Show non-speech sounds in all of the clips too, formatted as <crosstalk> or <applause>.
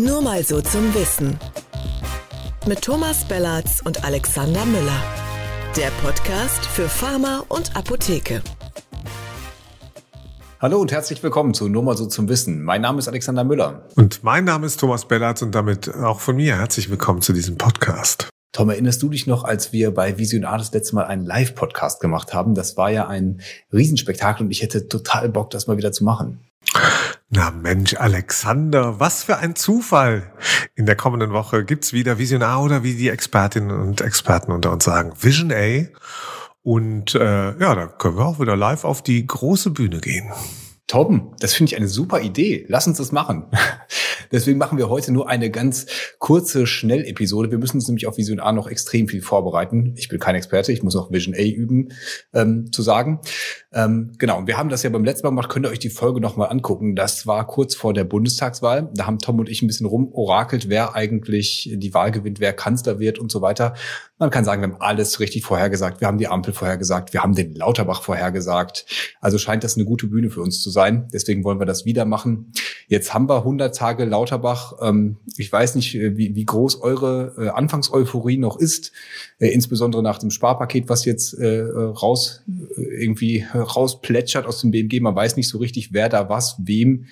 Nur mal so zum Wissen. Mit Thomas Bellatz und Alexander Müller. Der Podcast für Pharma und Apotheke. Hallo und herzlich willkommen zu Nur mal so zum Wissen. Mein Name ist Alexander Müller. Und mein Name ist Thomas Bellatz und damit auch von mir herzlich willkommen zu diesem Podcast. Tom, erinnerst du dich noch, als wir bei Visionar das letzte Mal einen Live-Podcast gemacht haben? Das war ja ein Riesenspektakel und ich hätte total Bock, das mal wieder zu machen. Na Mensch, Alexander, was für ein Zufall. In der kommenden Woche gibt's wieder Visionar oder wie die Expertinnen und Experten unter uns sagen, Vision A. Und äh, ja, da können wir auch wieder live auf die große Bühne gehen. Tom, das finde ich eine super Idee. Lass uns das machen. <laughs> Deswegen machen wir heute nur eine ganz kurze Schnellepisode. Wir müssen uns nämlich auf Vision A noch extrem viel vorbereiten. Ich bin kein Experte, ich muss auch Vision A üben, ähm, zu sagen. Ähm, genau, wir haben das ja beim letzten Mal gemacht. Könnt ihr euch die Folge nochmal angucken. Das war kurz vor der Bundestagswahl. Da haben Tom und ich ein bisschen rumorakelt, wer eigentlich die Wahl gewinnt, wer Kanzler wird und so weiter. Man kann sagen, wir haben alles richtig vorhergesagt. Wir haben die Ampel vorhergesagt. Wir haben den Lauterbach vorhergesagt. Also scheint das eine gute Bühne für uns zu sein. Deswegen wollen wir das wieder machen. Jetzt haben wir 100 Tage Lauterbach. Ähm, ich weiß nicht, äh, wie, wie groß eure äh, Anfangseuphorie noch ist, äh, insbesondere nach dem Sparpaket, was jetzt raus irgendwie rausplätschert aus dem BMG. Man weiß nicht so richtig, wer da was wem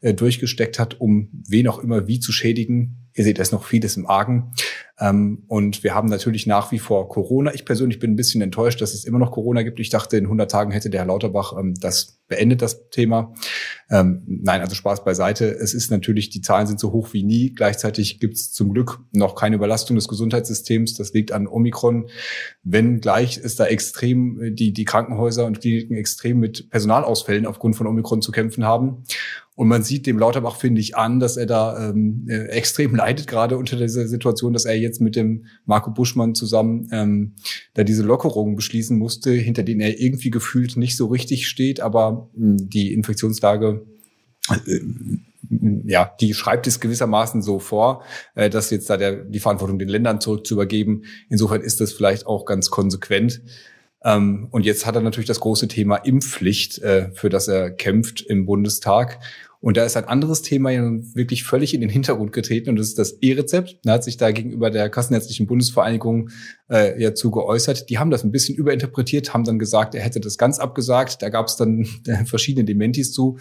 durchgesteckt hat, um wen auch immer wie zu schädigen. Ihr seht, da ist noch vieles im Argen. Ähm, und wir haben natürlich nach wie vor Corona. Ich persönlich bin ein bisschen enttäuscht, dass es immer noch Corona gibt. Ich dachte, in 100 Tagen hätte der Herr Lauterbach ähm, das beendet, das Thema. Ähm, nein, also Spaß beiseite. Es ist natürlich, die Zahlen sind so hoch wie nie. Gleichzeitig gibt es zum Glück noch keine Überlastung des Gesundheitssystems. Das liegt an Omikron. Wenn gleich ist da extrem, äh, die, die Krankenhäuser und Kliniken extrem mit Personalausfällen aufgrund von Omikron zu kämpfen haben. Und man sieht dem Lauterbach, finde ich, an, dass er da ähm, äh, extrem leidet, gerade unter dieser Situation, dass er jetzt mit dem Marco Buschmann zusammen ähm, da diese Lockerungen beschließen musste, hinter denen er irgendwie gefühlt nicht so richtig steht, aber mh, hm, die Infektionslage äh, ja, die schreibt es gewissermaßen so vor, äh, dass jetzt da der, die Verantwortung den Ländern zurück zu übergeben. Insofern ist das vielleicht auch ganz konsequent. Ähm, und jetzt hat er natürlich das große Thema Impfpflicht, äh, für das er kämpft im Bundestag. Und da ist ein anderes Thema ja wirklich völlig in den Hintergrund getreten und das ist das E-Rezept. Da hat sich da gegenüber der Kassenärztlichen Bundesvereinigung äh, ja zu geäußert. Die haben das ein bisschen überinterpretiert, haben dann gesagt, er hätte das ganz abgesagt. Da gab es dann verschiedene Dementis zu.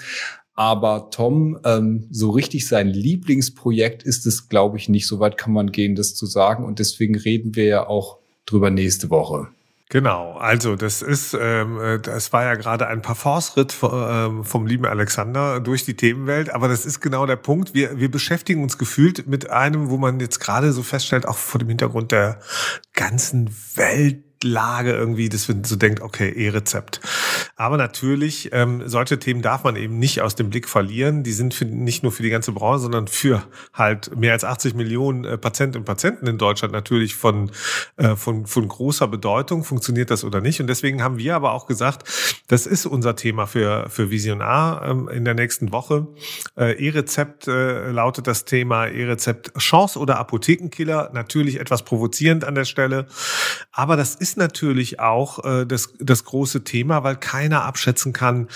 Aber Tom, ähm, so richtig sein Lieblingsprojekt ist es, glaube ich, nicht. So weit kann man gehen, das zu sagen. Und deswegen reden wir ja auch drüber nächste Woche. Genau, also das ist, ähm, äh, das war ja gerade ein Parforce-Ritt ähm, vom lieben Alexander durch die Themenwelt, aber das ist genau der Punkt. Wir, wir beschäftigen uns gefühlt mit einem, wo man jetzt gerade so feststellt, auch vor dem Hintergrund der ganzen Welt Lage irgendwie, dass man so denkt, okay, E-Rezept. Aber natürlich, ähm, solche Themen darf man eben nicht aus dem Blick verlieren. Die sind für, nicht nur für die ganze Branche, sondern für halt mehr als 80 Millionen äh, Patientinnen und Patienten in Deutschland natürlich von, äh, von, von großer Bedeutung. Funktioniert das oder nicht? Und deswegen haben wir aber auch gesagt, das ist unser Thema für, für Visionar ähm, in der nächsten Woche. Äh, E-Rezept äh, lautet das Thema E-Rezept Chance oder Apothekenkiller. Natürlich etwas provozierend an der Stelle. Aber das ist natürlich auch äh, das, das große Thema, weil keiner abschätzen kann,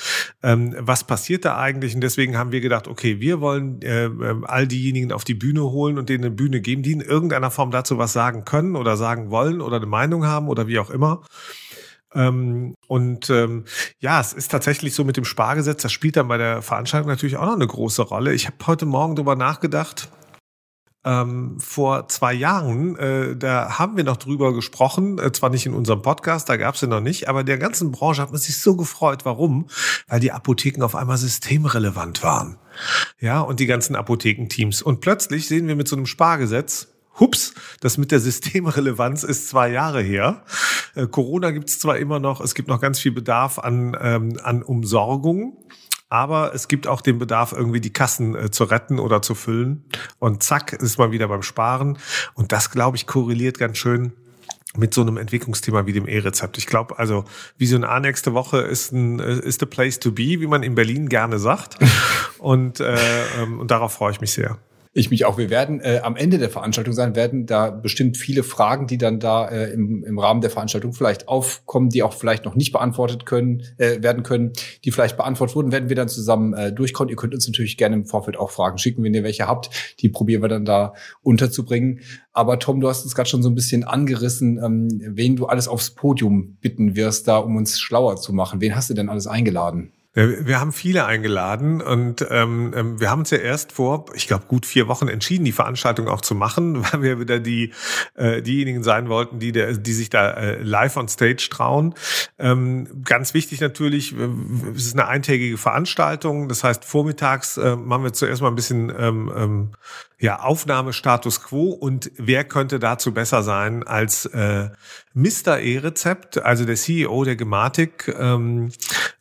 ähm, was passiert da eigentlich. Und deswegen haben wir gedacht, okay, wir wollen äh, äh, all diejenigen auf die Bühne holen und denen eine Bühne geben, die in irgendeiner Form dazu was sagen können oder sagen wollen oder eine Meinung haben oder wie auch immer. Ähm, und ähm, ja, es ist tatsächlich so mit dem Spargesetz, das spielt dann bei der Veranstaltung natürlich auch noch eine große Rolle. Ich habe heute Morgen darüber nachgedacht, ähm, vor zwei Jahren, äh, da haben wir noch drüber gesprochen, äh, zwar nicht in unserem Podcast, da gab es ja noch nicht, aber der ganzen Branche hat man sich so gefreut. Warum? Weil die Apotheken auf einmal systemrelevant waren. Ja, und die ganzen Apothekenteams. Und plötzlich sehen wir mit so einem Spargesetz, Hups, das mit der Systemrelevanz ist zwei Jahre her. Äh, Corona gibt es zwar immer noch, es gibt noch ganz viel Bedarf an, ähm, an Umsorgung. Aber es gibt auch den Bedarf, irgendwie die Kassen äh, zu retten oder zu füllen. Und zack, ist man wieder beim Sparen. Und das, glaube ich, korreliert ganz schön mit so einem Entwicklungsthema wie dem E-Rezept. Ich glaube, also Vision A nächste Woche ist ein ist the place to be, wie man in Berlin gerne sagt. <laughs> Und, äh, ähm, und darauf freue ich mich sehr. Ich mich auch. Wir werden äh, am Ende der Veranstaltung sein, werden da bestimmt viele Fragen, die dann da äh, im, im Rahmen der Veranstaltung vielleicht aufkommen, die auch vielleicht noch nicht beantwortet können, äh, werden können, die vielleicht beantwortet wurden, werden wir dann zusammen äh, durchkommen. Ihr könnt uns natürlich gerne im Vorfeld auch Fragen schicken, wenn ihr welche habt. Die probieren wir dann da unterzubringen. Aber Tom, du hast uns gerade schon so ein bisschen angerissen, ähm, wen du alles aufs Podium bitten wirst, da um uns schlauer zu machen. Wen hast du denn alles eingeladen? Wir haben viele eingeladen und ähm, ähm, wir haben uns ja erst vor, ich glaube, gut vier Wochen entschieden, die Veranstaltung auch zu machen, <laughs> weil wir wieder die äh, diejenigen sein wollten, die, der, die sich da äh, live on stage trauen. Ähm, ganz wichtig natürlich, es ist eine eintägige Veranstaltung, das heißt vormittags äh, machen wir zuerst mal ein bisschen ähm, ähm, ja, Aufnahmestatus quo und wer könnte dazu besser sein als äh, Mr. E-Rezept, also der CEO der Gematik, ähm,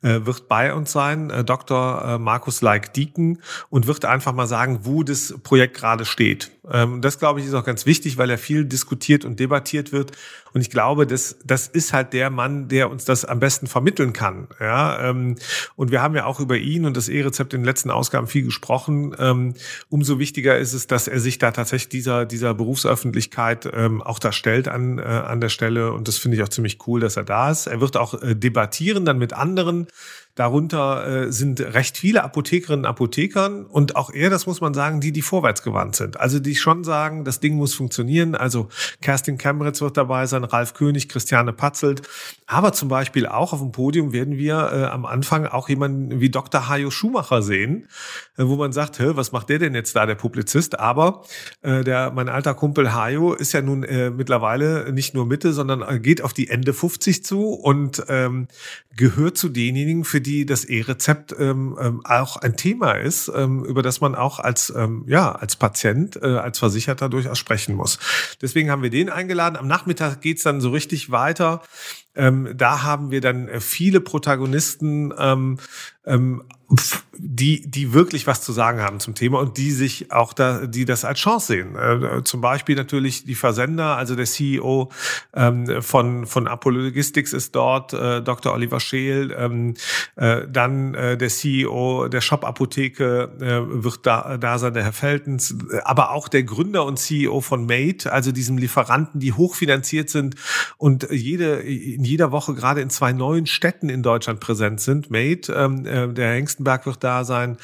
äh, wird bei uns sein, äh, Dr. Äh, Markus Leik-Dieken und wird einfach mal sagen, wo das Projekt gerade steht. Ähm, das, glaube ich, ist auch ganz wichtig, weil er viel diskutiert und debattiert wird. Und ich glaube, das, das ist halt der Mann, der uns das am besten vermitteln kann. Ja, ähm, und wir haben ja auch über ihn und das E-Rezept in den letzten Ausgaben viel gesprochen. Ähm, umso wichtiger ist es, dass er sich da tatsächlich dieser, dieser Berufsöffentlichkeit ähm, auch da stellt an, äh, an der Stelle. Und das finde ich auch ziemlich cool, dass er da ist. Er wird auch äh, debattieren dann mit anderen Darunter äh, sind recht viele Apothekerinnen und Apothekern und auch eher, das muss man sagen, die, die vorwärtsgewandt sind. Also die schon sagen, das Ding muss funktionieren. Also Kerstin Kemmeritz wird dabei sein, Ralf König, Christiane Patzelt. Aber zum Beispiel auch auf dem Podium werden wir äh, am Anfang auch jemanden wie Dr. Hajo Schumacher sehen, äh, wo man sagt, Hä, was macht der denn jetzt da, der Publizist? Aber äh, der, mein alter Kumpel Hajo ist ja nun äh, mittlerweile nicht nur Mitte, sondern äh, geht auf die Ende 50 zu und ähm, gehört zu denjenigen, für die das E-Rezept ähm, ähm, auch ein Thema ist, ähm, über das man auch als, ähm, ja, als Patient, äh, als Versicherter durchaus sprechen muss. Deswegen haben wir den eingeladen. Am Nachmittag geht's dann so richtig weiter. Ähm, da haben wir dann äh, viele Protagonisten ähm, ähm, die, die wirklich was zu sagen haben zum Thema und die sich auch da, die das als Chance sehen. Äh, zum Beispiel natürlich die Versender, also der CEO ähm, von, von Apollo Logistics ist dort, äh, Dr. Oliver Scheel, ähm, äh, dann äh, der CEO der Shop-Apotheke äh, wird da, da sein, der Herr Feltens, aber auch der Gründer und CEO von Mate, also diesem Lieferanten, die hochfinanziert sind und jede, in jeder Woche gerade in zwei neuen Städten in Deutschland präsent sind. Mate, ähm, äh, der Hengstenberg wird da sein.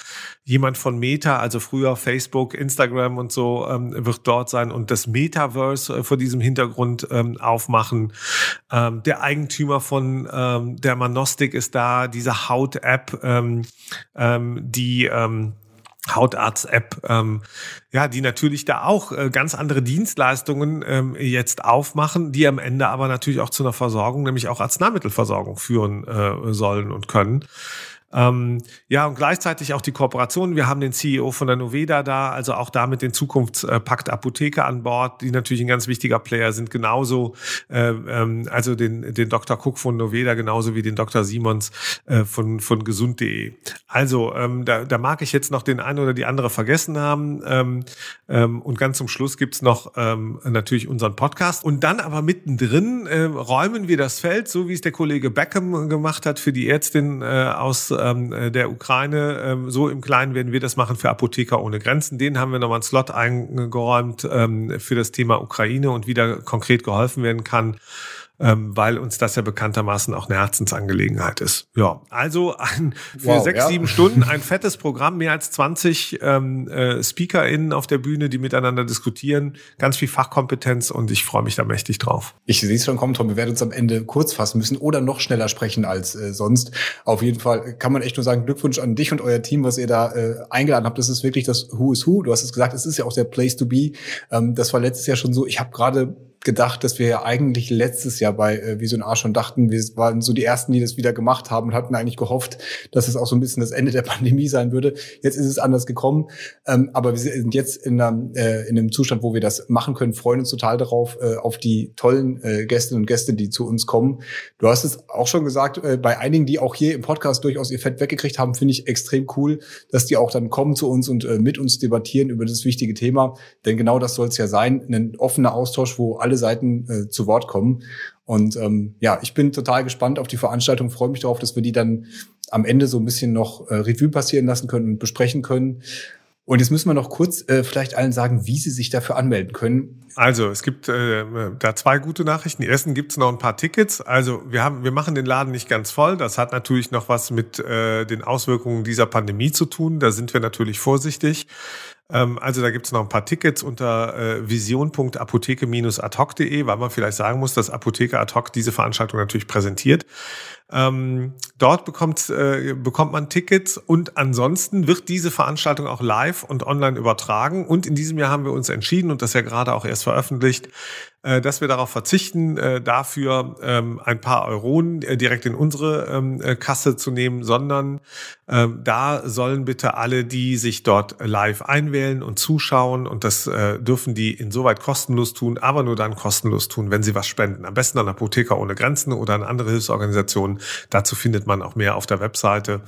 Jemand von Meta, also früher Facebook, Instagram und so, ähm, wird dort sein und das Metaverse äh, vor diesem Hintergrund ähm, aufmachen. Ähm, der Eigentümer von ähm, der Manostik ist da, diese Haut-App, ähm, ähm, die ähm, Hautarzt-App, ähm, ja, die natürlich da auch äh, ganz andere Dienstleistungen ähm, jetzt aufmachen, die am Ende aber natürlich auch zu einer Versorgung, nämlich auch Arzneimittelversorgung führen äh, sollen und können. Ähm, ja, und gleichzeitig auch die Kooperation. Wir haben den CEO von der Noveda da, also auch damit den Zukunftspakt Apotheke an Bord, die natürlich ein ganz wichtiger Player sind, genauso, äh, ähm, also den, den Dr. Cook von Noveda, genauso wie den Dr. Simons äh, von, von gesund.de. Also, ähm, da, da mag ich jetzt noch den einen oder die andere vergessen haben. Ähm, ähm, und ganz zum Schluss gibt's noch ähm, natürlich unseren Podcast. Und dann aber mittendrin äh, räumen wir das Feld, so wie es der Kollege Beckham gemacht hat für die Ärztin äh, aus ähm, äh, der Ukraine. Ähm, so im Kleinen werden wir das machen für Apotheker ohne Grenzen. Den haben wir nochmal einen Slot eingeräumt ähm, für das Thema Ukraine und wie da konkret geholfen werden kann ähm, weil uns das ja bekanntermaßen auch eine Herzensangelegenheit ist. Ja, also ein, für wow, sechs, ja. sieben Stunden ein fettes Programm, mehr als 20 ähm, äh, SpeakerInnen auf der Bühne, die miteinander diskutieren, ganz viel Fachkompetenz und ich freue mich da mächtig drauf. Ich sehe es schon kommen, Tom, wir werden uns am Ende kurz fassen müssen oder noch schneller sprechen als äh, sonst. Auf jeden Fall kann man echt nur sagen, Glückwunsch an dich und euer Team, was ihr da äh, eingeladen habt. Das ist wirklich das Who is Who. Du hast es gesagt, es ist ja auch der Place to be. Ähm, das war letztes Jahr schon so. Ich habe gerade gedacht, dass wir ja eigentlich letztes Jahr bei äh, Vision A schon dachten, wir waren so die ersten, die das wieder gemacht haben und hatten eigentlich gehofft, dass es auch so ein bisschen das Ende der <laughs> Pandemie sein würde. Jetzt ist es anders gekommen, ähm, aber wir sind jetzt in einem, äh, in einem Zustand, wo wir das machen können, freuen uns total darauf, äh, auf die tollen äh, Gästinnen und Gäste, die zu uns kommen. Du hast es auch schon gesagt, äh, bei einigen, die auch hier im Podcast durchaus ihr Fett weggekriegt haben, finde ich extrem cool, dass die auch dann kommen zu uns und äh, mit uns debattieren über das wichtige Thema. Denn genau das soll es ja sein, ein offener Austausch, wo alle Seiten äh, zu Wort kommen. Und ähm, ja, ich bin total gespannt auf die Veranstaltung, freue mich darauf, dass wir die dann am Ende so ein bisschen noch äh, Revue passieren lassen können und besprechen können. Und jetzt müssen wir noch kurz äh, vielleicht allen sagen, wie sie sich dafür anmelden können. Also es gibt äh, da zwei gute Nachrichten. Die ersten gibt es noch ein paar Tickets. Also wir haben, wir machen den Laden nicht ganz voll. Das hat natürlich noch was mit äh, den Auswirkungen dieser Pandemie zu tun. Da sind wir natürlich vorsichtig. Ähm, also da gibt es noch ein paar Tickets unter äh, vision.apotheke-adhoc.de, weil man vielleicht sagen muss, dass Apotheke ad hoc diese Veranstaltung natürlich präsentiert. Ähm, dort bekommt, äh, bekommt man Tickets und ansonsten wird diese Veranstaltung auch live und online übertragen. Und in diesem Jahr haben wir uns entschieden, und das ja gerade auch erst veröffentlicht, dass wir darauf verzichten, äh, dafür ähm, ein paar Euronen äh, direkt in unsere ähm, Kasse zu nehmen, sondern ähm, da sollen bitte alle, die sich dort live einwählen und zuschauen, und das dürfen die insoweit kostenlos tun, aber nur dann kostenlos tun, wenn sie was spenden. Am besten an Apotheker ohne Grenzen oder an andere Hilfsorganisationen. Dazu findet man auch mehr auf der Webseite.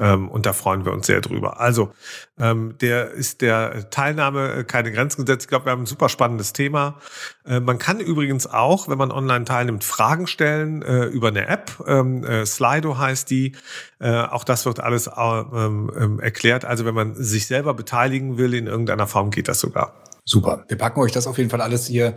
Ähm, und da freuen wir uns sehr drüber. Also, ähm, der ist der Teilnahme äh, keine Grenzen gesetzt. Ich glaube, wir haben ein super spannendes Thema. Äh, man kann übrigens auch, wenn man online teilnimmt, Fragen stellen äh, über eine App. Ähm, äh, Slido heißt die. Äh, auch das wird alles ähm, ähm, erklärt. Also, wenn man sich selber beteiligen will in irgendeiner Form, geht das sogar. Super. Wir packen euch das auf jeden Fall alles hier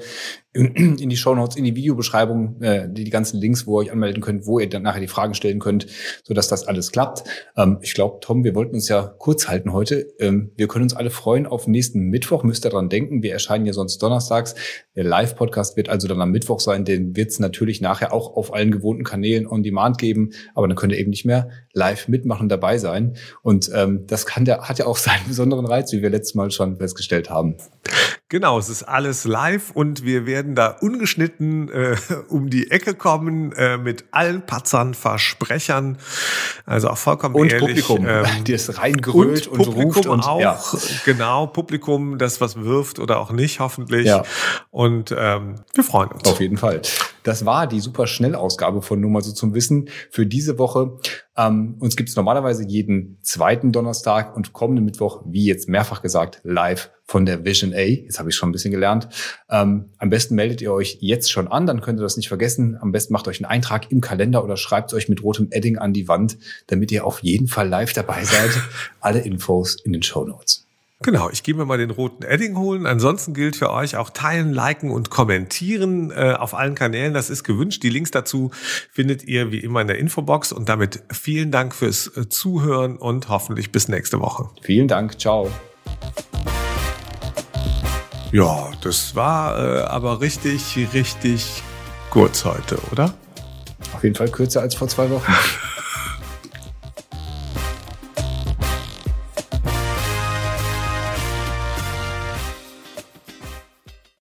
<clears throat> in die Show Notes, in die Videobeschreibung, äh, die, ganzen Links, wo ihr euch anmelden könnt, wo ihr dann nachher die Fragen stellen könnt, so dass das alles klappt. Ähm, ich glaube, Tom, wir wollten uns ja kurz halten heute. Ähm, wir können uns alle freuen auf nächsten Mittwoch. Müsst ihr dran denken. Wir erscheinen ja sonst donnerstags. Der Live-Podcast wird also dann am Mittwoch sein. Den wird es natürlich nachher auch auf allen gewohnten Kanälen on Demand geben. Aber dann könnt ihr eben nicht mehr live mitmachen dabei sein. Und ähm, das kann der, hat ja auch seinen <laughs> besonderen Reiz, wie wir letztes Mal schon festgestellt haben. Genau, es ist alles live und wir werden da ungeschnitten äh, um die Ecke kommen äh, mit allen Patzern, Versprechern, also auch vollkommen und ehrlich. Publikum, ähm, <laughs> die es reingerührt und, und Publikum ruft und auch, ja. genau, Publikum, das was wirft oder auch nicht, hoffentlich. Ja. Und ähm, wir freuen uns. Auf jeden Fall. Das war die super Schnellausgabe von Nur mal so zum Wissen für diese Woche. Ähm, uns gibt es normalerweise jeden zweiten Donnerstag und kommenden Mittwoch, wie jetzt mehrfach gesagt, live von der Vision A. Jetzt habe ich schon ein bisschen gelernt. Ähm, am besten meldet ihr euch jetzt schon an, dann könnt ihr das nicht vergessen. Am besten macht euch einen Eintrag im Kalender oder schreibt euch mit rotem Edding an die Wand, damit ihr auf jeden Fall live dabei seid. <laughs> Alle Infos in den Show Notes. Genau, ich gehe mir mal den roten Edding holen. Ansonsten gilt für euch auch teilen, liken und kommentieren äh, auf allen Kanälen. Das ist gewünscht. Die Links dazu findet ihr wie immer in der Infobox. Und damit vielen Dank fürs äh, Zuhören und hoffentlich bis nächste Woche. Vielen Dank. Ciao. Ja, das war äh, aber richtig, richtig kurz heute, oder? Auf jeden Fall kürzer als vor zwei Wochen. <laughs>